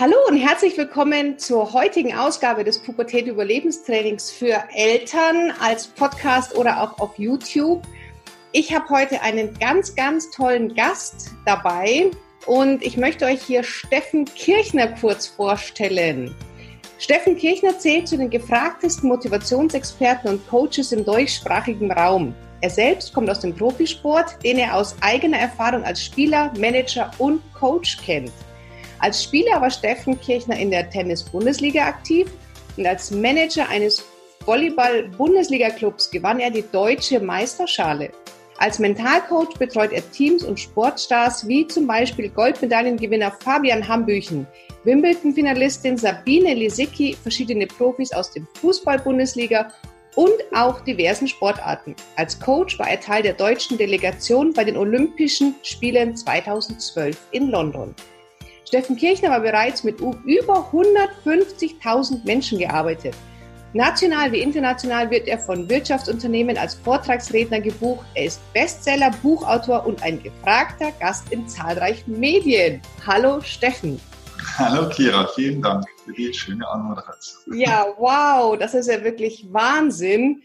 Hallo und herzlich willkommen zur heutigen Ausgabe des Pubertät Überlebenstrainings für Eltern als Podcast oder auch auf YouTube. Ich habe heute einen ganz, ganz tollen Gast dabei und ich möchte euch hier Steffen Kirchner kurz vorstellen. Steffen Kirchner zählt zu den gefragtesten Motivationsexperten und Coaches im deutschsprachigen Raum. Er selbst kommt aus dem Profisport, den er aus eigener Erfahrung als Spieler, Manager und Coach kennt. Als Spieler war Steffen Kirchner in der Tennis-Bundesliga aktiv und als Manager eines Volleyball-Bundesliga-Clubs gewann er die deutsche Meisterschale. Als Mentalcoach betreut er Teams und Sportstars wie zum Beispiel Goldmedaillengewinner Fabian Hambüchen, Wimbledon-Finalistin Sabine Lisicki, verschiedene Profis aus dem Fußball-Bundesliga und auch diversen Sportarten. Als Coach war er Teil der deutschen Delegation bei den Olympischen Spielen 2012 in London. Steffen Kirchner war bereits mit über 150.000 Menschen gearbeitet. National wie international wird er von Wirtschaftsunternehmen als Vortragsredner gebucht. Er ist Bestseller, Buchautor und ein gefragter Gast in zahlreichen Medien. Hallo Steffen. Hallo Kira, vielen Dank für die schöne Anmoderation. Ja, wow, das ist ja wirklich Wahnsinn.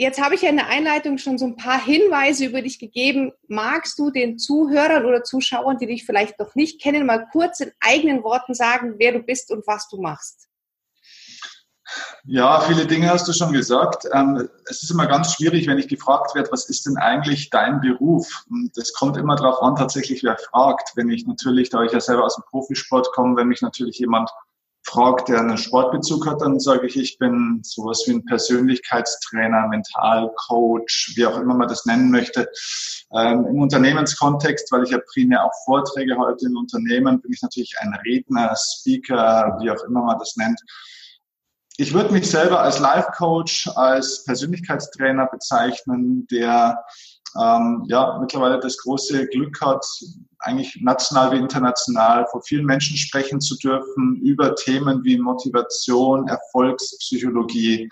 Jetzt habe ich ja in der Einleitung schon so ein paar Hinweise über dich gegeben. Magst du den Zuhörern oder Zuschauern, die dich vielleicht noch nicht kennen, mal kurz in eigenen Worten sagen, wer du bist und was du machst? Ja, viele Dinge hast du schon gesagt. Ähm, es ist immer ganz schwierig, wenn ich gefragt werde, was ist denn eigentlich dein Beruf? Das kommt immer darauf an, tatsächlich, wer fragt. Wenn ich natürlich, da ich ja selber aus dem Profisport komme, wenn mich natürlich jemand fragt, der einen Sportbezug hat, dann sage ich, ich bin sowas wie ein Persönlichkeitstrainer, Mentalcoach, wie auch immer man das nennen möchte. Ähm, Im Unternehmenskontext, weil ich ja primär auch Vorträge halte in Unternehmen, bin ich natürlich ein Redner, Speaker, wie auch immer man das nennt. Ich würde mich selber als Life Coach, als Persönlichkeitstrainer bezeichnen, der ähm, ja mittlerweile das große Glück hat, eigentlich national wie international vor vielen Menschen sprechen zu dürfen über Themen wie Motivation, Erfolgspsychologie,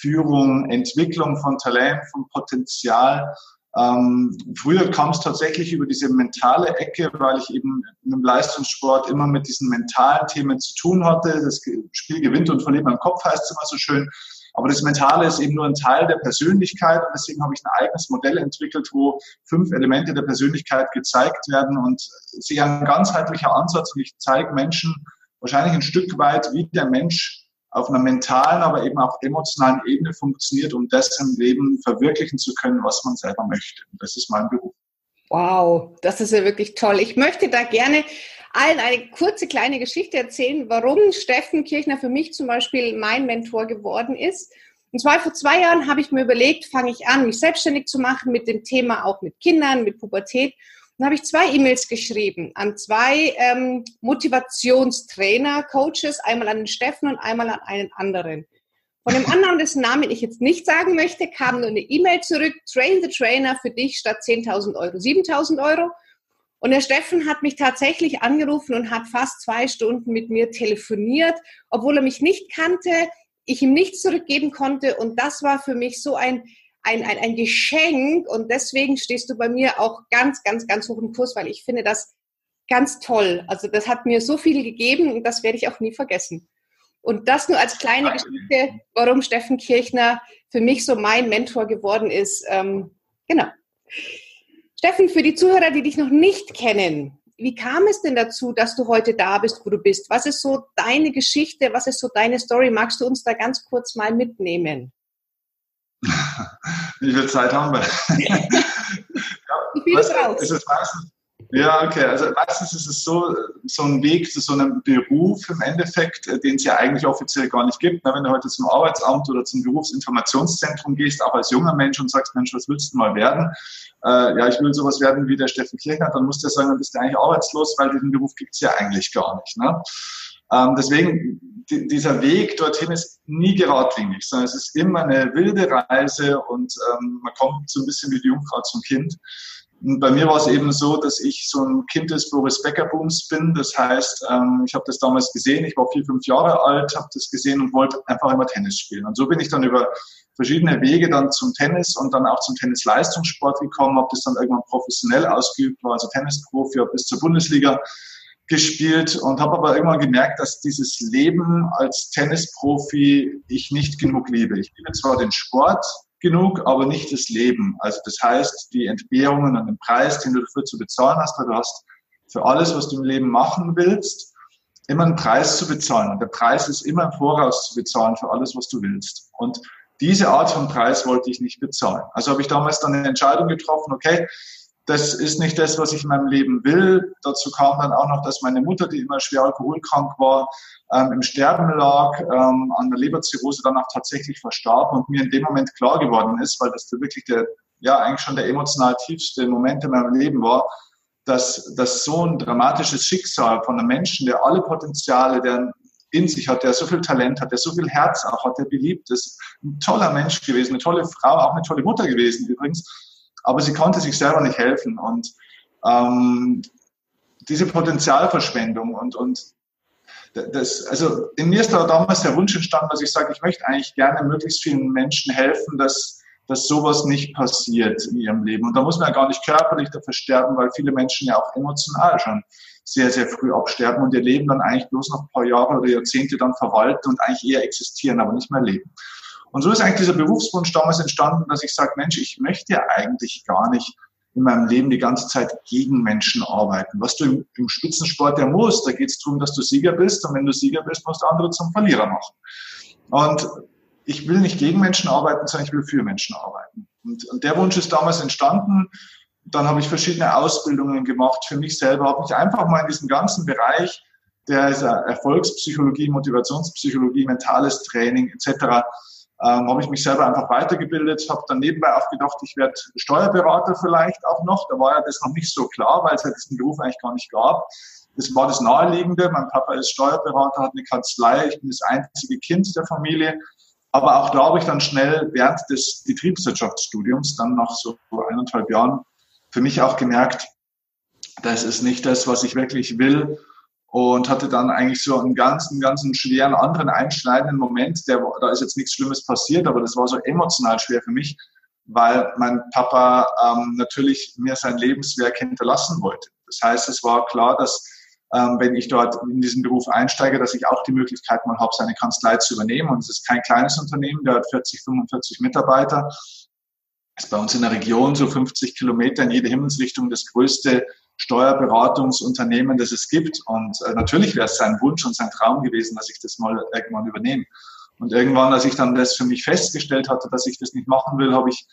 Führung, Entwicklung von Talent, von Potenzial. Ähm, früher kam es tatsächlich über diese mentale Ecke, weil ich eben im Leistungssport immer mit diesen mentalen Themen zu tun hatte. Das Spiel gewinnt und verliert man im Kopf, heißt es immer so schön. Aber das Mentale ist eben nur ein Teil der Persönlichkeit und deswegen habe ich ein eigenes Modell entwickelt, wo fünf Elemente der Persönlichkeit gezeigt werden und sich ein ganzheitlicher Ansatz und ich zeige Menschen wahrscheinlich ein Stück weit, wie der Mensch auf einer mentalen, aber eben auch emotionalen Ebene funktioniert, um das im Leben verwirklichen zu können, was man selber möchte. Und das ist mein Beruf. Wow, das ist ja wirklich toll. Ich möchte da gerne allen eine kurze kleine Geschichte erzählen, warum Steffen Kirchner für mich zum Beispiel mein Mentor geworden ist. Und zwar vor zwei Jahren habe ich mir überlegt, fange ich an, mich selbstständig zu machen mit dem Thema auch mit Kindern, mit Pubertät. Und habe ich zwei E-Mails geschrieben an zwei ähm, Motivationstrainer, Coaches, einmal an den Steffen und einmal an einen anderen. Von dem anderen, dessen Namen ich jetzt nicht sagen möchte, kam nur eine E-Mail zurück, Train the Trainer für dich statt 10.000 Euro 7.000 Euro. Und der Steffen hat mich tatsächlich angerufen und hat fast zwei Stunden mit mir telefoniert, obwohl er mich nicht kannte, ich ihm nichts zurückgeben konnte. Und das war für mich so ein, ein, ein, ein Geschenk. Und deswegen stehst du bei mir auch ganz, ganz, ganz hoch im Kurs, weil ich finde das ganz toll. Also das hat mir so viel gegeben und das werde ich auch nie vergessen. Und das nur als kleine Geschichte, warum Steffen Kirchner für mich so mein Mentor geworden ist. Ähm, genau. Steffen, für die Zuhörer, die dich noch nicht kennen, wie kam es denn dazu, dass du heute da bist, wo du bist? Was ist so deine Geschichte? Was ist so deine Story? Magst du uns da ganz kurz mal mitnehmen? Wie viel Zeit haben wir? ja, Wie viel ist raus? Es ist meistens, ja, okay. Also meistens ist es so, so ein Weg zu so einem Beruf im Endeffekt, äh, den es ja eigentlich offiziell gar nicht gibt. Wenn du heute zum Arbeitsamt oder zum Berufsinformationszentrum gehst, auch als junger Mensch und sagst, Mensch, was willst du mal werden? Äh, ja, ich will sowas werden wie der Steffen Kirchner, dann musst du ja sagen, dann bist du eigentlich arbeitslos, weil diesen Beruf gibt es ja eigentlich gar nicht. Ne? Ähm, deswegen, die, dieser Weg dorthin ist nie geradlinig, sondern es ist immer eine wilde Reise und ähm, man kommt so ein bisschen wie die Jungfrau zum Kind. Und bei mir war es eben so, dass ich so ein Kind des Boris Becker Booms bin. Das heißt, ähm, ich habe das damals gesehen. Ich war vier, fünf Jahre alt, habe das gesehen und wollte einfach immer Tennis spielen. Und so bin ich dann über verschiedene Wege dann zum Tennis und dann auch zum Tennisleistungssport gekommen, habe das dann irgendwann professionell ausgeübt, war also Tennisprofi bis zur Bundesliga gespielt und habe aber irgendwann gemerkt, dass dieses Leben als Tennisprofi ich nicht genug liebe. Ich liebe zwar den Sport genug, aber nicht das Leben. Also das heißt, die Entbehrungen und den Preis, den du dafür zu bezahlen hast, weil du hast für alles, was du im Leben machen willst, immer einen Preis zu bezahlen. Und der Preis ist immer im Voraus zu bezahlen für alles, was du willst. Und diese Art von Preis wollte ich nicht bezahlen. Also habe ich damals dann eine Entscheidung getroffen, okay, das ist nicht das, was ich in meinem Leben will. Dazu kam dann auch noch, dass meine Mutter, die immer schwer alkoholkrank war, ähm, im Sterben lag, ähm, an der Leberzirrhose danach tatsächlich verstarb und mir in dem Moment klar geworden ist, weil das wirklich der, ja, eigentlich schon der emotional tiefste Moment in meinem Leben war, dass, dass so ein dramatisches Schicksal von einem Menschen, der alle Potenziale, der in sich hat, der so viel Talent hat, der so viel Herz auch hat, der beliebt ist, ein toller Mensch gewesen, eine tolle Frau, auch eine tolle Mutter gewesen übrigens, aber sie konnte sich selber nicht helfen und ähm, diese Potenzialverschwendung und, und das, also in mir ist da damals der Wunsch entstanden, dass ich sage, ich möchte eigentlich gerne möglichst vielen Menschen helfen, dass, dass sowas nicht passiert in ihrem Leben. Und da muss man ja gar nicht körperlich dafür sterben, weil viele Menschen ja auch emotional schon sehr, sehr früh absterben und ihr Leben dann eigentlich bloß noch ein paar Jahre oder Jahrzehnte dann verwalten und eigentlich eher existieren, aber nicht mehr leben. Und so ist eigentlich dieser Berufswunsch damals entstanden, dass ich sage, Mensch, ich möchte ja eigentlich gar nicht in meinem Leben die ganze Zeit gegen Menschen arbeiten. Was du im, im Spitzensport ja musst, da geht es darum, dass du Sieger bist und wenn du Sieger bist, musst du andere zum Verlierer machen. Und ich will nicht gegen Menschen arbeiten, sondern ich will für Menschen arbeiten. Und, und der Wunsch ist damals entstanden. Dann habe ich verschiedene Ausbildungen gemacht für mich selber, habe mich einfach mal in diesem ganzen Bereich der Erfolgspsychologie, Motivationspsychologie, mentales Training etc ähm, habe ich mich selber einfach weitergebildet, habe dann nebenbei auch gedacht, ich werde Steuerberater vielleicht auch noch. Da war ja das noch nicht so klar, weil es ja diesen Beruf eigentlich gar nicht gab. Das war das Naheliegende. Mein Papa ist Steuerberater, hat eine Kanzlei. Ich bin das einzige Kind der Familie. Aber auch da habe ich dann schnell während des Betriebswirtschaftsstudiums, dann nach so eineinhalb Jahren, für mich auch gemerkt, das ist nicht das, was ich wirklich will und hatte dann eigentlich so einen ganzen, ganzen schweren anderen einschneidenden Moment. Der, da ist jetzt nichts Schlimmes passiert, aber das war so emotional schwer für mich, weil mein Papa ähm, natürlich mir sein Lebenswerk hinterlassen wollte. Das heißt, es war klar, dass ähm, wenn ich dort in diesen Beruf einsteige, dass ich auch die Möglichkeit mal habe, seine Kanzlei zu übernehmen. Und es ist kein kleines Unternehmen, der hat 40, 45 Mitarbeiter. Ist bei uns in der Region so 50 Kilometer in jede Himmelsrichtung das größte Steuerberatungsunternehmen, das es gibt. Und äh, natürlich wäre es sein Wunsch und sein Traum gewesen, dass ich das mal irgendwann übernehme. Und irgendwann, als ich dann das für mich festgestellt hatte, dass ich das nicht machen will, habe ich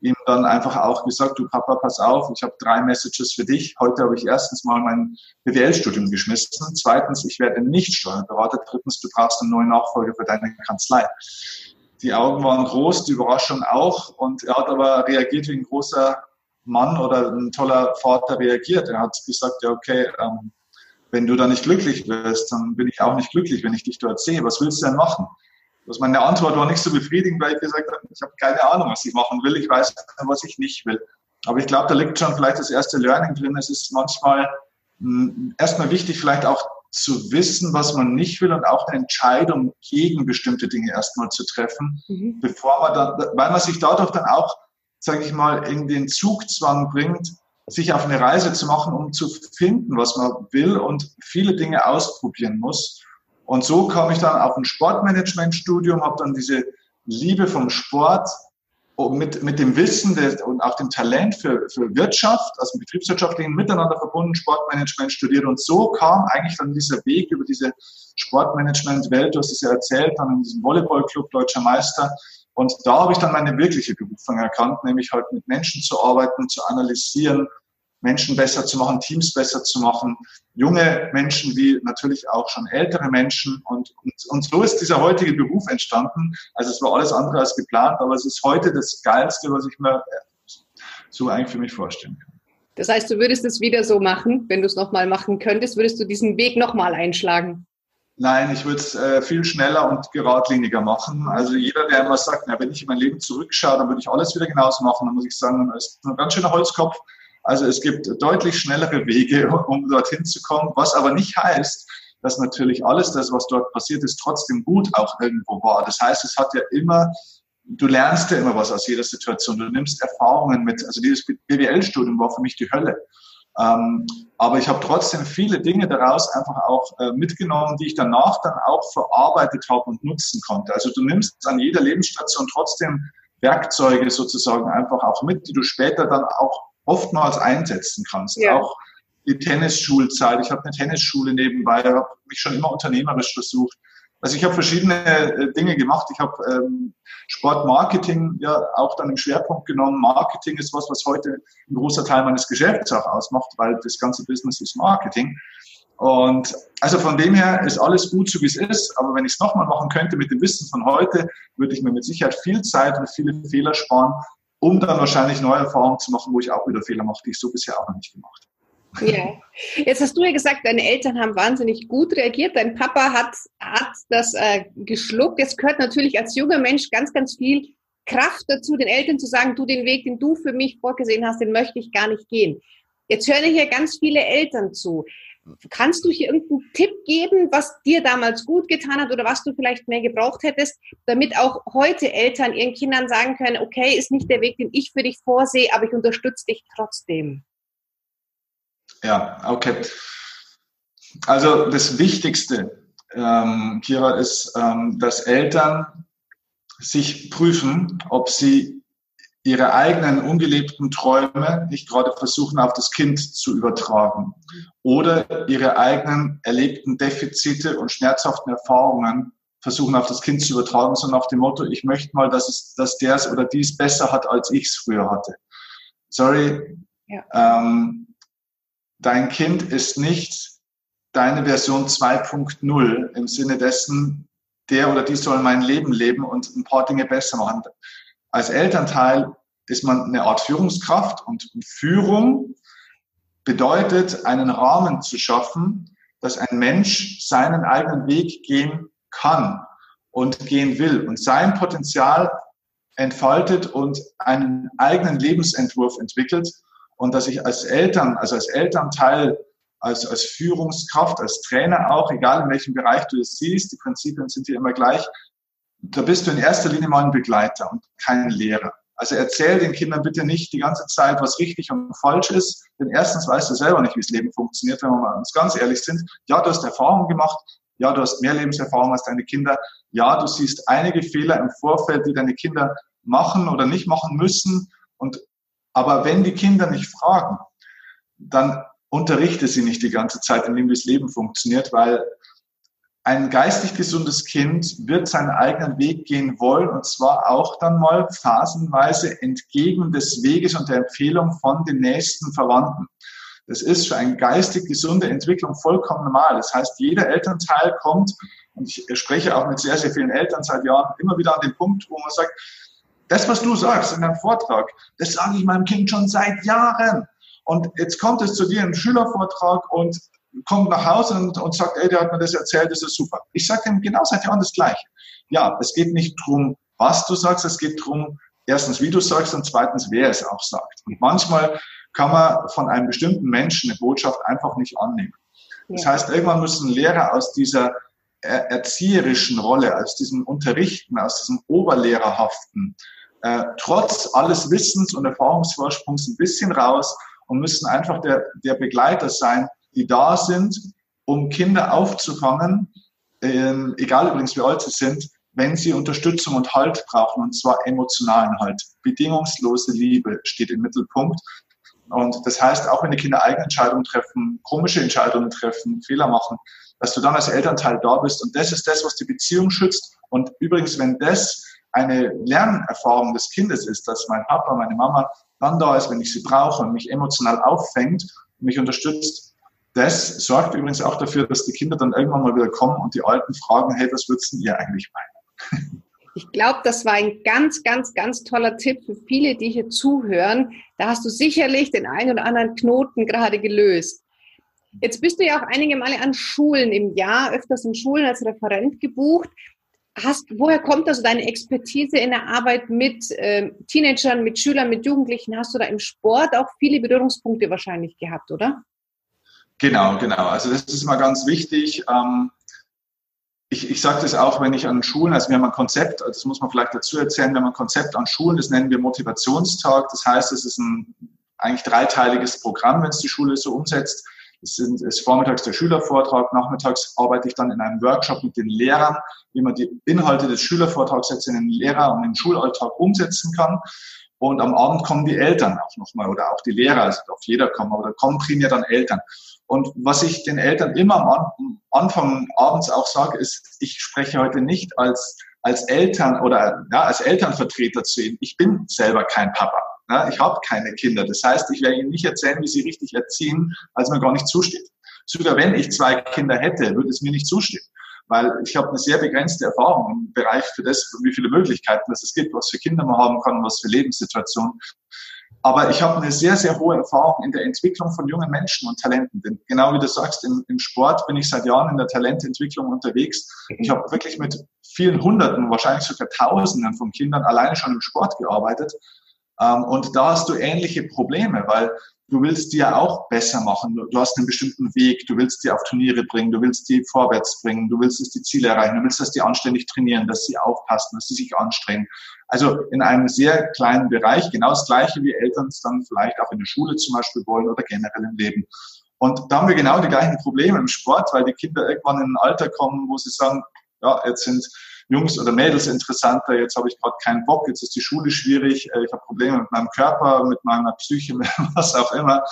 ihm dann einfach auch gesagt, du Papa, pass auf, ich habe drei Messages für dich. Heute habe ich erstens mal mein BWL-Studium geschmissen. Zweitens, ich werde nicht Steuerberater. Drittens, du brauchst einen neuen Nachfolger für deine Kanzlei. Die Augen waren groß, die Überraschung auch. Und er hat aber reagiert wie ein großer Mann oder ein toller Vater reagiert. Er hat gesagt, ja, okay, ähm, wenn du da nicht glücklich wirst, dann bin ich auch nicht glücklich, wenn ich dich dort sehe. Was willst du denn machen? Das meine Antwort war nicht so befriedigend, weil ich gesagt habe, ich habe keine Ahnung, was ich machen will. Ich weiß was ich nicht will. Aber ich glaube, da liegt schon vielleicht das erste Learning drin. Es ist manchmal mh, hm, erstmal wichtig, vielleicht auch zu wissen, was man nicht will und auch eine Entscheidung gegen bestimmte Dinge erstmal zu treffen, mhm. bevor man dann, weil man sich dadurch dann auch sage ich mal, in den Zugzwang bringt, sich auf eine Reise zu machen, um zu finden, was man will und viele Dinge ausprobieren muss. Und so kam ich dann auf ein Sportmanagementstudium, habe dann diese Liebe vom Sport mit, mit dem Wissen des, und auch dem Talent für, für Wirtschaft, also betriebswirtschaftlichen Miteinander verbunden, Sportmanagement studiert. Und so kam eigentlich dann dieser Weg über diese Sportmanagement-Welt, du hast es ja erzählt, dann in diesem Volleyballclub Deutscher Meister, und da habe ich dann meine wirkliche Berufung erkannt, nämlich halt mit Menschen zu arbeiten, zu analysieren, Menschen besser zu machen, Teams besser zu machen, junge Menschen wie natürlich auch schon ältere Menschen. Und, und, und so ist dieser heutige Beruf entstanden. Also es war alles andere als geplant, aber es ist heute das Geilste, was ich mir so eigentlich für mich vorstellen kann. Das heißt, du würdest es wieder so machen, wenn du es nochmal machen könntest, würdest du diesen Weg nochmal einschlagen? Nein, ich würde es äh, viel schneller und geradliniger machen. Also jeder, der immer sagt, na, wenn ich in mein Leben zurückschaue, dann würde ich alles wieder genauso machen, dann muss ich sagen, das ist ein ganz schöner Holzkopf. Also es gibt deutlich schnellere Wege, um dorthin zu kommen, was aber nicht heißt, dass natürlich alles das, was dort passiert ist, trotzdem gut auch irgendwo war. Das heißt, es hat ja immer, du lernst ja immer was aus jeder Situation. Du nimmst Erfahrungen mit. Also dieses BWL-Studium war für mich die Hölle Ähm, aber ich habe trotzdem viele Dinge daraus einfach auch äh, mitgenommen, die ich danach dann auch verarbeitet habe und nutzen konnte. Also du nimmst an jeder Lebensstation trotzdem Werkzeuge sozusagen einfach auch mit, die du später dann auch oftmals einsetzen kannst. Ja. Auch die Tennisschulzeit. Ich habe eine Tennisschule nebenbei, habe mich schon immer unternehmerisch versucht. Also ich habe verschiedene äh, Dinge gemacht. Ich habe ähm, Sportmarketing ja auch dann im Schwerpunkt genommen. Marketing ist was, was heute ein großer Teil meines Geschäfts auch ausmacht, weil das ganze Business ist Marketing. Und also von dem her ist alles gut, so wie es ist. Aber wenn ich es nochmal machen könnte mit dem Wissen von heute, würde ich mir mit Sicherheit viel Zeit und viele Fehler sparen, um dann wahrscheinlich neue Erfahrungen zu machen, wo ich auch wieder Fehler mache, die ich so bisher auch noch nicht gemacht habe. Ja, jetzt hast du ja gesagt, deine Eltern haben wahnsinnig gut reagiert. Dein Papa hat, hat das äh, geschluckt. Jetzt gehört natürlich als junger Mensch ganz, ganz viel Kraft dazu, den Eltern zu sagen, du den Weg, den du für mich vorgesehen hast, den möchte ich gar nicht gehen. Jetzt hören hier ganz viele Eltern zu. Kannst du hier irgendeinen Tipp geben, was dir damals gut getan hat oder was du vielleicht mehr gebraucht hättest, damit auch heute Eltern ihren Kindern sagen können, okay, ist nicht der Weg, den ich für dich vorsehe, aber ich unterstütze dich trotzdem? Ja, okay. Also das Wichtigste, ähm, Kira, ist, ähm, dass Eltern sich prüfen, ob sie ihre eigenen ungelebten Träume nicht gerade versuchen, auf das Kind zu übertragen oder ihre eigenen erlebten Defizite und schmerzhaften Erfahrungen versuchen, auf das Kind zu übertragen, so nach dem Motto, ich möchte mal, dass, es, dass der es oder dies besser hat, als ich es früher hatte. Sorry, ja. ähm, dein Kind ist nicht deine Version 2.0 im Sinne dessen, der oder die soll mein Leben leben und ein paar Dinge besser machen. Als Elternteil ist man eine Art Führungskraft und Führung bedeutet, einen Rahmen zu schaffen, dass ein Mensch seinen eigenen Weg gehen kann und gehen will und sein Potenzial entfaltet und einen eigenen Lebensentwurf entwickelt und dass ich als Eltern, also als Elternteil, als, als Führungskraft, als Trainer auch, egal in welchem Bereich du es siehst, die Prinzipien sind hier immer gleich, da bist du in erster Linie mal ein Begleiter und kein Lehrer. Also erzähl den Kindern bitte nicht die ganze Zeit, was richtig und falsch ist, denn erstens weißt du selber nicht, wie das Leben funktioniert, wenn wir mal uns ganz ehrlich sind. Ja, du hast Erfahrungen gemacht, ja, du hast mehr Lebenserfahrung als deine Kinder, ja, du siehst einige Fehler im Vorfeld, die deine Kinder machen oder nicht machen müssen und aber wenn die Kinder nicht fragen, dann unterrichte sie nicht die ganze Zeit, in dem das Leben funktioniert, weil ein geistig gesundes Kind wird seinen eigenen Weg gehen wollen und zwar auch dann mal phasenweise entgegen des Weges und der Empfehlung von den nächsten Verwandten. Das ist für eine geistig gesunde Entwicklung vollkommen normal. Das heißt, jeder Elternteil kommt, und ich spreche auch mit sehr, sehr vielen Eltern seit Jahren, immer wieder an den Punkt, wo man sagt, das, was du sagst in deinem Vortrag, das sage ich meinem Kind schon seit Jahren. Und jetzt kommt es zu dir im Schülervortrag und kommt nach Hause und, und sagt, ey, der hat mir das erzählt, das ist super. Ich sage ihm genau seit Jahren das Gleiche. Ja, es geht nicht darum, was du sagst, es geht darum, erstens, wie du sagst und zweitens, wer es auch sagt. Und manchmal kann man von einem bestimmten Menschen eine Botschaft einfach nicht annehmen. Das heißt, irgendwann müssen Lehrer aus dieser erzieherischen Rolle, aus diesem Unterrichten, aus diesem Oberlehrerhaften, äh, trotz alles Wissens und Erfahrungsvorsprungs ein bisschen raus und müssen einfach der, der Begleiter sein, die da sind, um Kinder aufzufangen, äh, egal übrigens wie alt sie sind, wenn sie Unterstützung und Halt brauchen, und zwar emotionalen Halt. Bedingungslose Liebe steht im Mittelpunkt. Und das heißt, auch wenn die Kinder eigene Entscheidungen treffen, komische Entscheidungen treffen, Fehler machen, dass du dann als Elternteil da bist. Und das ist das, was die Beziehung schützt. Und übrigens, wenn das eine Lernerfahrung des Kindes ist, dass mein Papa, meine Mama dann da ist, wenn ich sie brauche und mich emotional auffängt, mich unterstützt, das sorgt übrigens auch dafür, dass die Kinder dann irgendwann mal wieder kommen und die Alten fragen, hey, was würdest ihr eigentlich meinen? Ich glaube, das war ein ganz, ganz, ganz toller Tipp für viele, die hier zuhören. Da hast du sicherlich den einen oder anderen Knoten gerade gelöst. Jetzt bist du ja auch einige Male an Schulen im Jahr, öfters in Schulen als Referent gebucht. Hast, woher kommt also deine Expertise in der Arbeit mit äh, Teenagern, mit Schülern, mit Jugendlichen? Hast du da im Sport auch viele Berührungspunkte wahrscheinlich gehabt, oder? Genau, genau. Also das ist mal ganz wichtig. Ähm, ich, ich sage das auch, wenn ich an Schulen, also wir haben ein Konzept, das muss man vielleicht dazu erzählen, wir haben ein Konzept an Schulen, das nennen wir Motivationstag. Das heißt, es ist ein eigentlich dreiteiliges Programm, wenn es die Schule so umsetzt. Es ist vormittags der Schülervortrag, nachmittags arbeite ich dann in einem Workshop mit den Lehrern, wie man die Inhalte des Schülervortrags jetzt in den Lehrer- und den Schulalltag umsetzen kann. Und am Abend kommen die Eltern auch nochmal oder auch die Lehrer, also auf jeder kommen, aber da kommen primär dann Eltern. Und was ich den Eltern immer am Anfang abends auch sage, ist, ich spreche heute nicht als, als Eltern oder ja, als Elternvertreter zu ihnen. Ich bin selber kein Papa. Ja, ich habe keine Kinder. Das heißt, ich werde ihnen nicht erzählen, wie sie richtig erziehen, als mir gar nicht zusteht. Sogar wenn ich zwei Kinder hätte, würde es mir nicht zustehen weil ich habe eine sehr begrenzte Erfahrung im Bereich für das, wie viele Möglichkeiten es gibt, was für Kinder man haben kann, was für Lebenssituationen. Aber ich habe eine sehr, sehr hohe Erfahrung in der Entwicklung von jungen Menschen und Talenten. Denn genau wie du sagst, im, im Sport bin ich seit Jahren in der Talententwicklung unterwegs. Ich habe wirklich mit vielen Hunderten, wahrscheinlich sogar Tausenden von Kindern alleine schon im Sport gearbeitet. Ähm, und da hast du ähnliche Probleme, weil du willst die ja auch besser machen. Du hast einen bestimmten Weg, du willst die auf Turniere bringen, du willst die vorwärts bringen, du willst, dass die Ziele erreichen, du willst, dass die anständig trainieren, dass sie aufpassen, dass sie sich anstrengen. Also in einem sehr kleinen Bereich, genau das Gleiche wie Eltern es dann vielleicht auch in der Schule zum Beispiel wollen oder generell im Leben. Und da haben wir genau die gleichen Probleme im Sport, weil die Kinder irgendwann in ein Alter kommen, wo sie sagen, ja, jetzt sind Jungs oder Mädels interessanter, jetzt habe ich gerade keinen Bock, jetzt ist die Schule schwierig, äh, ich habe Probleme mit meinem Körper, mit meiner Psyche, mit was auch immer.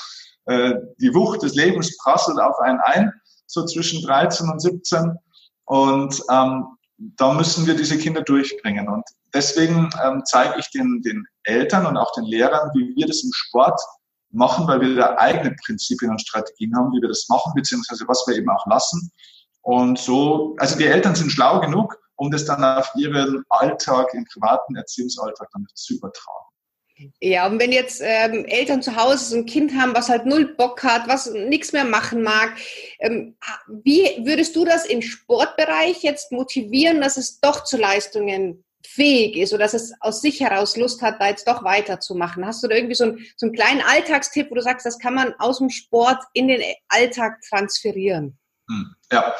Äh, die Wucht des Lebens prasselt auf einen ein, so zwischen 13 und 17. Und ähm, da müssen wir diese Kinder durchbringen. Und deswegen ähm, zeige ich den, den Eltern und auch den Lehrern, wie wir das im Sport machen, weil wir da eigene Prinzipien und Strategien haben, wie wir das machen, beziehungsweise was wir eben auch lassen. Und so, also die Eltern sind schlau genug, um das dann auf ihren Alltag, im privaten Erziehungsalltag dann zu übertragen. Ja, und wenn jetzt ähm, Eltern zu Hause ein Kind haben, was halt null Bock hat, was nichts mehr machen mag, ähm, wie würdest du das im Sportbereich jetzt motivieren, dass es doch zu Leistungen fähig ist oder dass es aus sich heraus Lust hat, da jetzt doch weiterzumachen? Hast du da irgendwie so, ein, so einen kleinen Alltagstipp, wo du sagst, das kann man aus dem Sport in den Alltag transferieren? Hm, ja,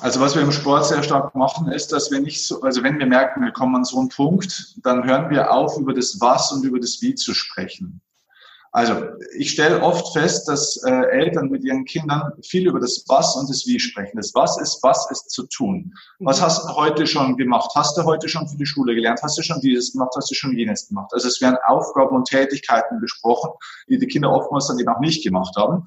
also was wir im Sport sehr stark machen, ist, dass wir nicht so, also wenn wir merken, wir kommen an so einen Punkt, dann hören wir auf, über das Was und über das Wie zu sprechen. Also ich stelle oft fest, dass äh, Eltern mit ihren Kindern viel über das Was und das Wie sprechen. Das Was ist, was ist zu tun. Was mhm. hast du heute schon gemacht? Hast du heute schon für die Schule gelernt? Hast du schon dieses gemacht? Hast du schon jenes gemacht? Also es werden Aufgaben und Tätigkeiten besprochen, die die Kinder oftmals dann eben auch nicht gemacht haben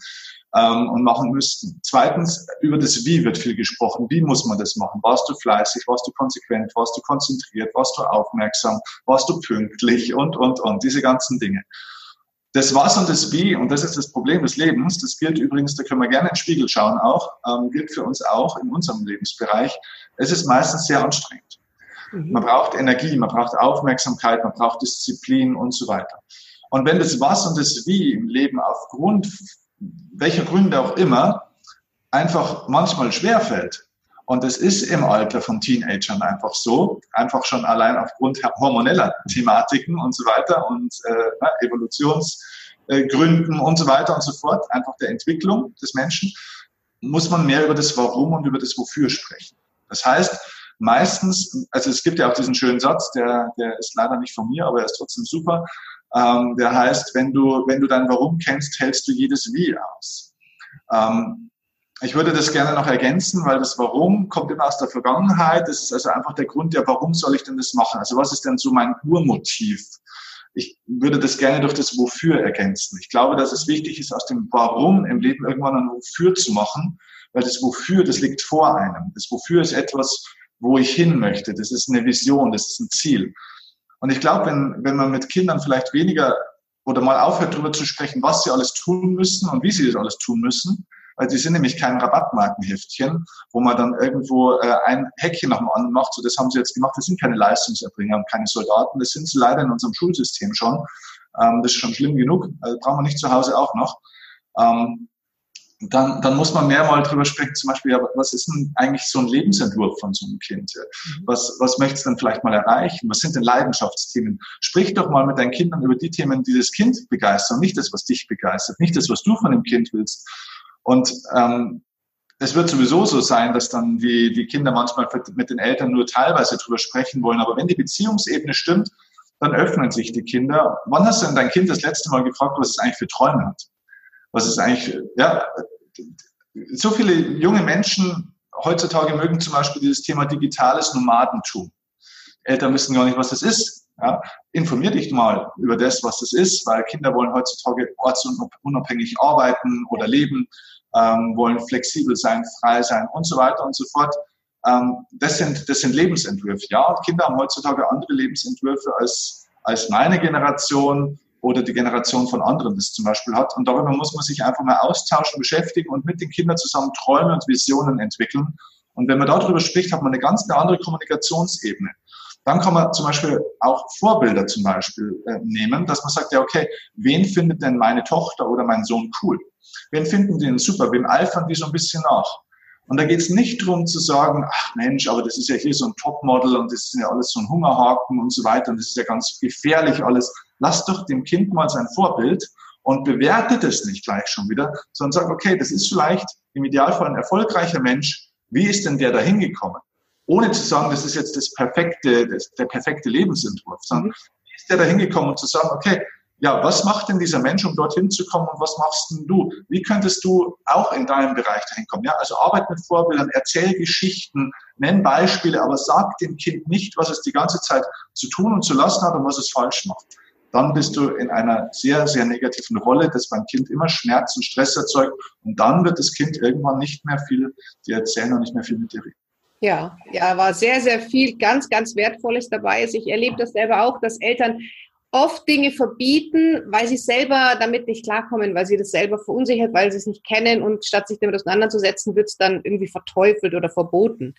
ähm, und machen müssten. Zweitens, über das Wie wird viel gesprochen. Wie muss man das machen? Warst du fleißig? Warst du konsequent? Warst du konzentriert? Warst du aufmerksam? Warst du pünktlich? Und, und, und. Diese ganzen Dinge. Das Was und das Wie, und das ist das Problem des Lebens, das gilt übrigens, da können wir gerne in den Spiegel schauen auch, ähm, gilt für uns auch in unserem Lebensbereich. Es ist meistens sehr anstrengend. Mhm. Man braucht Energie, man braucht Aufmerksamkeit, man braucht Disziplin und so weiter. Und wenn das Was und das Wie im Leben aufgrund welcher Gründe auch immer, einfach manchmal schwerfällt. Und es ist im Alter von Teenagern einfach so, einfach schon allein aufgrund hormoneller Thematiken und so weiter und äh, Evolutionsgründen und so weiter und so fort, einfach der Entwicklung des Menschen, muss man mehr über das Warum und über das Wofür sprechen. Das heißt, meistens, also es gibt ja auch diesen schönen Satz, der, der ist leider nicht von mir, aber er ist trotzdem super. Ähm, der heißt, wenn du, wenn du dein Warum kennst, hältst du jedes Wie aus. Ähm, ich würde das gerne noch ergänzen, weil das Warum kommt immer aus der Vergangenheit. Das ist also einfach der Grund, ja, warum soll ich denn das machen? Also was ist denn so mein Urmotiv? Ich würde das gerne durch das Wofür ergänzen. Ich glaube, dass es wichtig ist, aus dem Warum im Leben irgendwann ein Wofür zu machen, weil das Wofür, das liegt vor einem. Das Wofür ist etwas, wo ich hin möchte. Das ist eine Vision, das ist ein Ziel. Und ich glaube, wenn, wenn man mit Kindern vielleicht weniger oder mal aufhört, darüber zu sprechen, was sie alles tun müssen und wie sie das alles tun müssen, weil sie sind nämlich kein Rabattmarkenheftchen, wo man dann irgendwo äh, ein Häkchen nach dem anderen macht, so das haben sie jetzt gemacht, das sind keine Leistungserbringer und keine Soldaten, das sind sie leider in unserem Schulsystem schon. Ähm, das ist schon schlimm genug, also brauchen wir nicht zu Hause auch noch. Ähm, dann, dann muss man mehr mal drüber sprechen, zum Beispiel, ja, was ist denn eigentlich so ein Lebensentwurf von so einem Kind? Mhm. Was, was möchtest du denn vielleicht mal erreichen? Was sind denn Leidenschaftsthemen? Sprich doch mal mit deinen Kindern über die Themen, die das Kind begeistern, nicht das, was dich begeistert, nicht das, was du von dem Kind willst. Und ähm, es wird sowieso so sein, dass dann die, die Kinder manchmal mit den Eltern nur teilweise drüber sprechen wollen. Aber wenn die Beziehungsebene stimmt, dann öffnen sich die Kinder. Wann hast du denn dein Kind das letzte Mal gefragt, was es eigentlich für Träume hat? Was es eigentlich, ja, so viele junge Menschen heutzutage mögen zum Beispiel dieses Thema digitales Nomadentum. Eltern wissen gar nicht, was das ist. Ja, informier dich mal über das, was das ist, weil Kinder wollen heutzutage ortsunabhängig arbeiten oder leben, ähm, wollen flexibel sein, frei sein und so weiter und so fort. Ähm, das, sind, das sind Lebensentwürfe. Ja, Kinder haben heutzutage andere Lebensentwürfe als, als meine Generation oder die Generation von anderen das zum Beispiel hat. Und darüber muss man sich einfach mal austauschen, beschäftigen und mit den Kindern zusammen Träume und Visionen entwickeln. Und wenn man darüber spricht, hat man eine ganz andere Kommunikationsebene. Dann kann man zum Beispiel auch Vorbilder zum Beispiel äh, nehmen, dass man sagt, ja, okay, wen findet denn meine Tochter oder mein Sohn cool? Wen finden die denn super? Wen eifern die so ein bisschen nach? Und da geht es nicht darum zu sagen, ach Mensch, aber das ist ja hier so ein Topmodel und das ist ja alles so ein Hungerhaken und so weiter und das ist ja ganz gefährlich alles. Lass doch dem Kind mal sein Vorbild und bewertet es nicht gleich schon wieder, sondern sag, okay, das ist vielleicht im Idealfall ein erfolgreicher Mensch. Wie ist denn der da hingekommen? Ohne zu sagen, das ist jetzt das perfekte, das, der perfekte Lebensentwurf, sondern mhm. wie ist der da hingekommen und zu sagen, okay, ja, was macht denn dieser Mensch, um dorthin zu kommen und was machst denn du? Wie könntest du auch in deinem Bereich dahin kommen? Ja, also arbeit mit Vorbildern, erzähl Geschichten, nenn Beispiele, aber sag dem Kind nicht, was es die ganze Zeit zu tun und zu lassen hat und was es falsch macht. Dann bist du in einer sehr, sehr negativen Rolle, das beim Kind immer Schmerz und Stress erzeugt und dann wird das Kind irgendwann nicht mehr viel dir erzählen und nicht mehr viel mit dir reden. Ja, ja, war sehr, sehr viel ganz, ganz Wertvolles dabei. Also ich erlebe das selber auch, dass Eltern oft Dinge verbieten, weil sie selber damit nicht klarkommen, weil sie das selber verunsichert, weil sie es nicht kennen und statt sich damit auseinanderzusetzen, wird es dann irgendwie verteufelt oder verboten.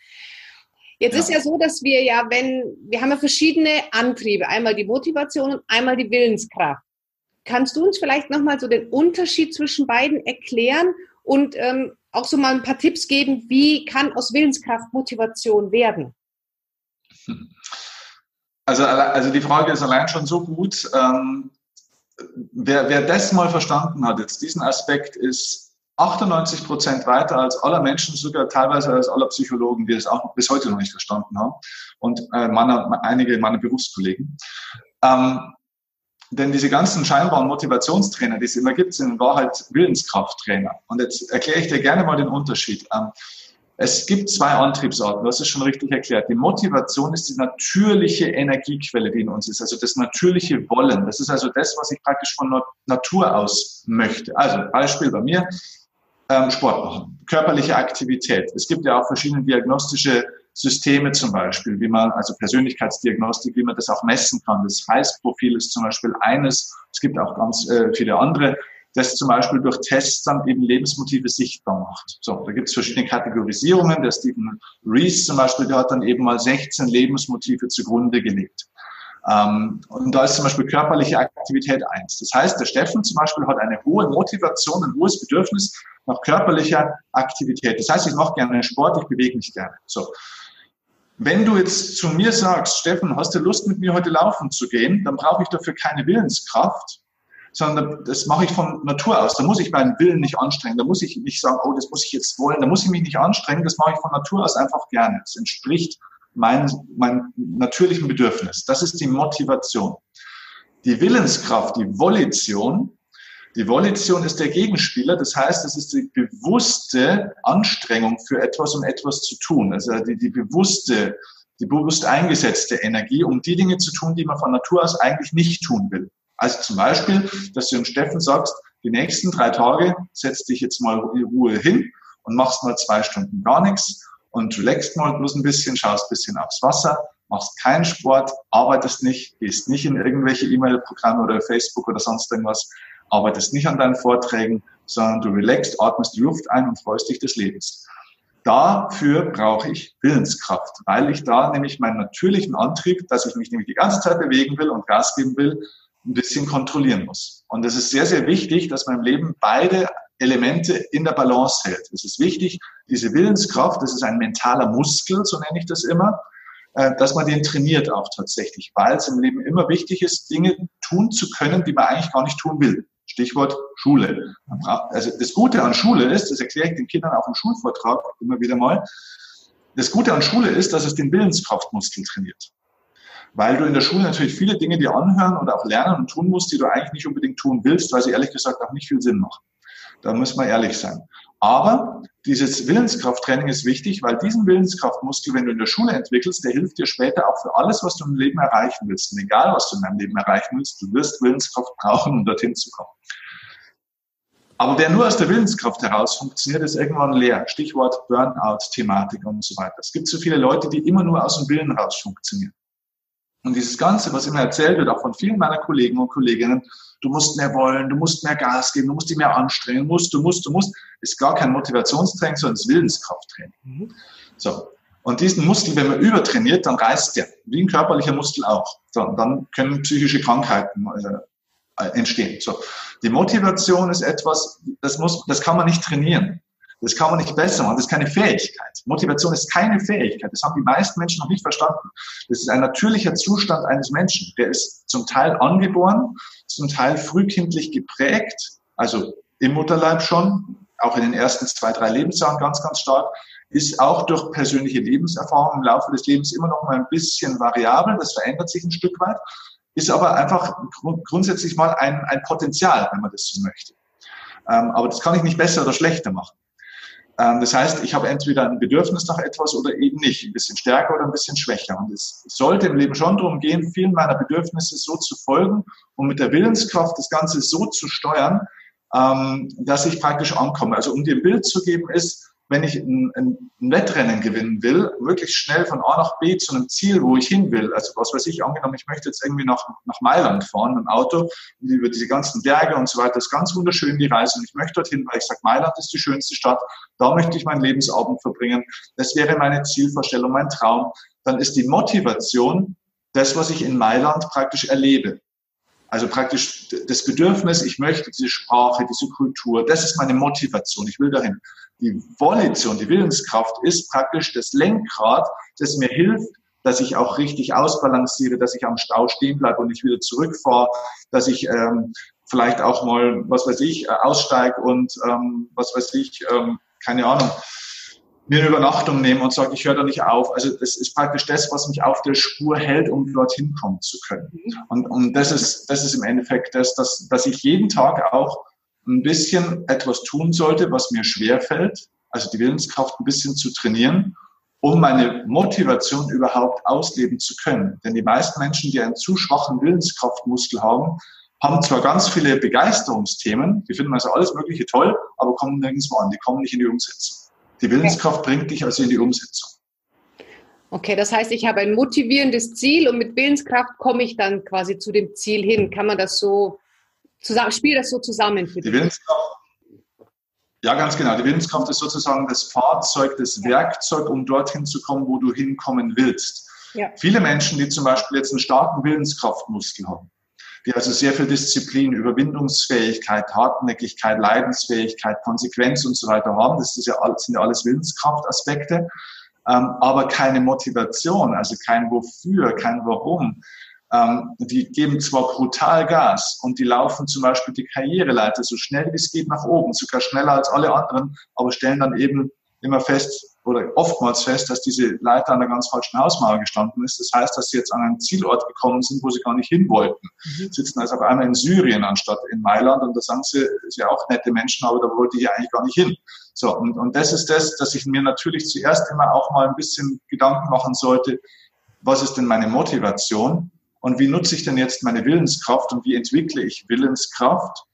Jetzt ja. ist ja so, dass wir ja, wenn, wir haben ja verschiedene Antriebe, einmal die Motivation und einmal die Willenskraft. Kannst du uns vielleicht nochmal so den Unterschied zwischen beiden erklären und ähm, auch so mal ein paar Tipps geben, wie kann aus Willenskraft Motivation werden? Also, also die Frage ist allein schon so gut. Ähm, wer, wer das mal verstanden hat, jetzt diesen Aspekt, ist 98 Prozent weiter als aller Menschen, sogar teilweise als aller Psychologen, die es auch bis heute noch nicht verstanden haben und äh, meine, einige meiner Berufskollegen. Ähm, denn diese ganzen scheinbaren Motivationstrainer, die es immer gibt, sind in Wahrheit Willenskrafttrainer. Und jetzt erkläre ich dir gerne mal den Unterschied. Ähm, es gibt zwei Antriebsarten, du hast es schon richtig erklärt. Die Motivation ist die natürliche Energiequelle, die in uns ist, also das natürliche Wollen. Das ist also das, was ich praktisch von Natur aus möchte. Also Beispiel bei mir, ähm, Sport machen, körperliche Aktivität. Es gibt ja auch verschiedene diagnostische Systeme zum Beispiel, wie man, also Persönlichkeitsdiagnostik, wie man das auch messen kann. Das Heißprofil ist zum Beispiel eines. Es gibt auch ganz äh, viele andere das zum Beispiel durch Tests dann eben Lebensmotive sichtbar macht. So, da gibt es verschiedene Kategorisierungen. Der Stephen Rees zum Beispiel, der hat dann eben mal 16 Lebensmotive zugrunde gelegt. Ähm, und da ist zum Beispiel körperliche Aktivität eins. Das heißt, der Steffen zum Beispiel hat eine hohe Motivation, ein hohes Bedürfnis nach körperlicher Aktivität. Das heißt, ich mache gerne Sport, ich bewege mich gerne. So. Wenn du jetzt zu mir sagst, Steffen, hast du Lust, mit mir heute laufen zu gehen, dann brauche ich dafür keine Willenskraft, sondern das mache ich von Natur aus. Da muss ich meinen Willen nicht anstrengen. Da muss ich nicht sagen, oh, das muss ich jetzt wollen. Da muss ich mich nicht anstrengen. Das mache ich von Natur aus einfach gerne. Es entspricht meinem mein natürlichen Bedürfnis. Das ist die Motivation. Die Willenskraft, die Volition, die Volition ist der Gegenspieler. Das heißt, es ist die bewusste Anstrengung für etwas, um etwas zu tun. Also die, die bewusste, die bewusst eingesetzte Energie, um die Dinge zu tun, die man von Natur aus eigentlich nicht tun will. Also zum Beispiel, dass du dem Steffen sagst, die nächsten drei Tage setz dich jetzt mal in Ruhe hin und machst mal zwei Stunden gar nichts und relaxst mal bloß ein bisschen, schaust ein bisschen aufs Wasser, machst keinen Sport, arbeitest nicht, gehst nicht in irgendwelche E-Mail-Programme oder Facebook oder sonst irgendwas, arbeitest nicht an deinen Vorträgen, sondern du relaxst, atmest die Luft ein und freust dich des Lebens. Dafür brauche ich Willenskraft, weil ich da nämlich meinen natürlichen Antrieb, dass ich mich nämlich die ganze Zeit bewegen will und Gas geben will, ein bisschen kontrollieren muss. Und es ist sehr, sehr wichtig, dass man im Leben beide Elemente in der Balance hält. Es ist wichtig, diese Willenskraft, das ist ein mentaler Muskel, so nenne ich das immer, äh, dass man den trainiert auch tatsächlich, weil es im Leben immer wichtig ist, Dinge tun zu können, die man eigentlich gar nicht tun will. Stichwort Schule. Also das Gute an Schule ist, das erkläre ich den Kindern auch im Schulvortrag immer wieder mal, das Gute an Schule ist, dass es den Willenskraftmuskel trainiert. weil du in der Schule natürlich viele Dinge dir anhören und auch lernen und tun musst, die du eigentlich nicht unbedingt tun willst, weil sie ehrlich gesagt auch nicht viel Sinn machen. Da muss man ehrlich sein. Aber dieses Willenskrafttraining ist wichtig, weil diesen Willenskraftmuskel, wenn du in der Schule entwickelst, der hilft dir später auch für alles, was du im Leben erreichen willst. Und egal, was du in deinem Leben erreichen willst, du wirst Willenskraft brauchen, um dorthin zu kommen. Aber wer nur aus der Willenskraft heraus funktioniert, ist irgendwann leer. Stichwort Burnout-Thematik und so weiter. Es gibt so viele Leute, die immer nur aus dem Willen heraus funktionieren. Und dieses Ganze, was immer erzählt wird, auch von vielen meiner Kollegen und Kolleginnen, du musst mehr wollen, du musst mehr Gas geben, du musst dich mehr anstrengen, du musst, du musst, du musst, ist gar kein Motivationstraining, sondern ist Willenskrafttraining. Mhm. So. Und diesen Muskel, wenn man übertrainiert, dann reißt der, wie ein körperlicher Muskel auch. Und dann können psychische Krankheiten äh, entstehen. So. Die Motivation ist etwas, das muss, das kann man nicht trainieren. Das kann man nicht besser machen. Das ist keine Fähigkeit. Motivation ist keine Fähigkeit. Das haben die meisten Menschen noch nicht verstanden. Das ist ein natürlicher Zustand eines Menschen. Der ist zum Teil angeboren, zum Teil frühkindlich geprägt, also im Mutterleib schon, auch in den ersten zwei, drei Lebensjahren ganz, ganz stark, ist auch durch persönliche Lebenserfahrung im Laufe des Lebens immer noch mal ein bisschen variabel. Das verändert sich ein Stück weit, ist aber einfach grundsätzlich mal ein, ein Potenzial, wenn man das so möchte. Ähm, aber das kann ich nicht besser oder schlechter machen. Ähm, das heißt, ich habe entweder ein Bedürfnis nach etwas oder eben nicht, ein bisschen stärker oder ein bisschen schwächer. Und es sollte im Leben schon darum gehen, vielen meiner Bedürfnisse so zu folgen und mit der Willenskraft das Ganze so zu steuern, ähm, dass ich praktisch ankomme. Also um dir ein Bild zu geben, ist, wenn ich ein, ein, Wettrennen gewinnen will, wirklich schnell von A nach B zu einem Ziel, wo ich hin will. Also was weiß ich, angenommen, ich möchte jetzt irgendwie nach, nach Mailand fahren dem Auto über diese ganzen Berge und so weiter. Ist ganz wunderschön, die Reise. Und ich möchte dorthin, weil ich sage, Mailand ist die schönste Stadt. Da möchte ich meinen Lebensabend verbringen. Das wäre meine Zielvorstellung, mein Traum. Dann ist die Motivation das, was ich in Mailand praktisch erlebe. Also praktisch das Bedürfnis, ich möchte diese Sprache, diese Kultur, das ist meine Motivation, ich will dahin. Die Volition, die Willenskraft ist praktisch das Lenkrad, das mir hilft, dass ich auch richtig ausbalanciere, dass ich am Stau stehen bleibe und nicht wieder zurückfahre, dass ich ähm, vielleicht auch mal, was weiß ich, äh, aussteige und ähm, was weiß ich, ähm, keine Ahnung, mir eine Übernachtung nehme und sage, ich höre da nicht auf. Also das ist praktisch das, was mich auf der Spur hält, um dorthin kommen zu können. Mhm. Und, und das, ist, das ist im Endeffekt das, dass, dass ich jeden Tag auch ein bisschen etwas tun sollte, was mir schwer fällt, also die Willenskraft ein bisschen zu trainieren, um meine Motivation überhaupt ausleben zu können. Denn die meisten Menschen, die einen zu schwachen Willenskraftmuskel haben, haben zwar ganz viele Begeisterungsthemen, die finden also alles Mögliche toll, aber kommen nirgendwo an, die kommen nicht in die Umsetzung. Die Willenskraft okay. bringt dich also in die Umsetzung. Okay, das heißt, ich habe ein motivierendes Ziel und mit Willenskraft komme ich dann quasi zu dem Ziel hin. Kann man das so zusammen, spielt das so zusammen für Die Willenskraft, ja, ganz genau. Die Willenskraft ist sozusagen das Fahrzeug, das Werkzeug, um dorthin zu kommen, wo du hinkommen willst. Ja. Viele Menschen, die zum Beispiel jetzt einen starken Willenskraftmuskel haben, die also sehr viel Disziplin, Überwindungsfähigkeit, Hartnäckigkeit, Leidensfähigkeit, Konsequenz und so weiter haben. Das ja, sind ja alles Willenskraftaspekte, ähm, aber keine Motivation, also kein Wofür, kein Warum. Ähm, die geben zwar brutal Gas und die laufen zum Beispiel die Karriereleiter so schnell wie es geht nach oben, sogar schneller als alle anderen, aber stellen dann eben immer fest, oder oftmals fest, dass diese Leiter an der ganz falschen Hausmauer gestanden ist. Das heißt, dass sie jetzt an einen Zielort gekommen sind, wo sie gar nicht hin wollten. Mhm. Sitzen also auf einmal in Syrien anstatt in Mailand und da sagen sie, ist ja auch nette Menschen, aber da wollte ich eigentlich gar nicht hin. So, und, und das ist das, dass ich mir natürlich zuerst immer auch mal ein bisschen Gedanken machen sollte, was ist denn meine Motivation und wie nutze ich denn jetzt meine Willenskraft und wie entwickle ich Willenskraft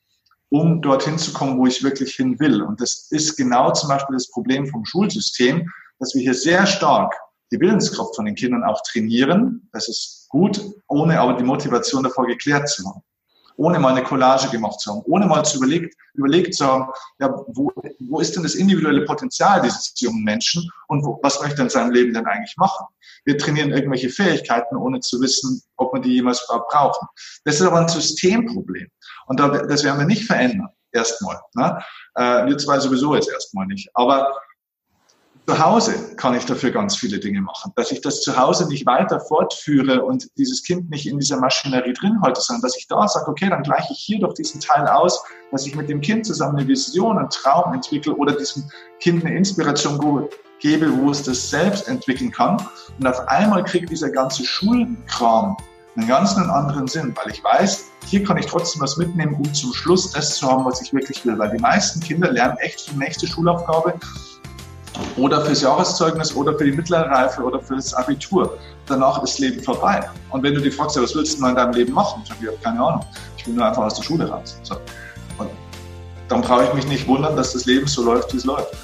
um dorthin zu kommen, wo ich wirklich hin will. Und das ist genau zum Beispiel das Problem vom Schulsystem, dass wir hier sehr stark die Willenskraft von den Kindern auch trainieren. Das ist gut, ohne aber die Motivation davor geklärt zu haben. Ohne mal eine Collage gemacht zu haben, ohne mal zu überlegt, überlegt zu haben, ja, wo, wo ist denn das individuelle Potenzial dieses jungen Menschen und wo, was möchte er in seinem Leben denn eigentlich machen? Wir trainieren irgendwelche Fähigkeiten, ohne zu wissen, ob wir die jemals brauchen. Das ist aber ein Systemproblem. Und das werden wir nicht verändern, erstmal. Ne? Äh, wir zwei sowieso jetzt erstmal nicht. Aber zu Hause kann ich dafür ganz viele Dinge machen. Dass ich das zu Hause nicht weiter fortführe und dieses Kind nicht in dieser Maschinerie drin halte, sondern dass ich da sage, okay, dann gleiche ich hier doch diesen Teil aus, dass ich mit dem Kind zusammen eine Vision, einen Traum entwickle oder diesem Kind eine Inspiration gebe, wo es das selbst entwickeln kann. Und auf einmal kriegt dieser ganze Schulkram einen ganz anderen Sinn, weil ich weiß, hier kann ich trotzdem was mitnehmen, um zum Schluss das zu haben, was ich wirklich will. Weil die meisten Kinder lernen echt für die nächste Schulaufgabe oder fürs Jahreszeugnis oder für die mittlere Reife oder für das Abitur. Danach ist Leben vorbei. Und wenn du dich fragst, was willst du mal in deinem Leben machen? Ich habe keine Ahnung. Ich will nur einfach aus der Schule raus. So. Und dann brauche ich mich nicht wundern, dass das Leben so läuft, wie es läuft.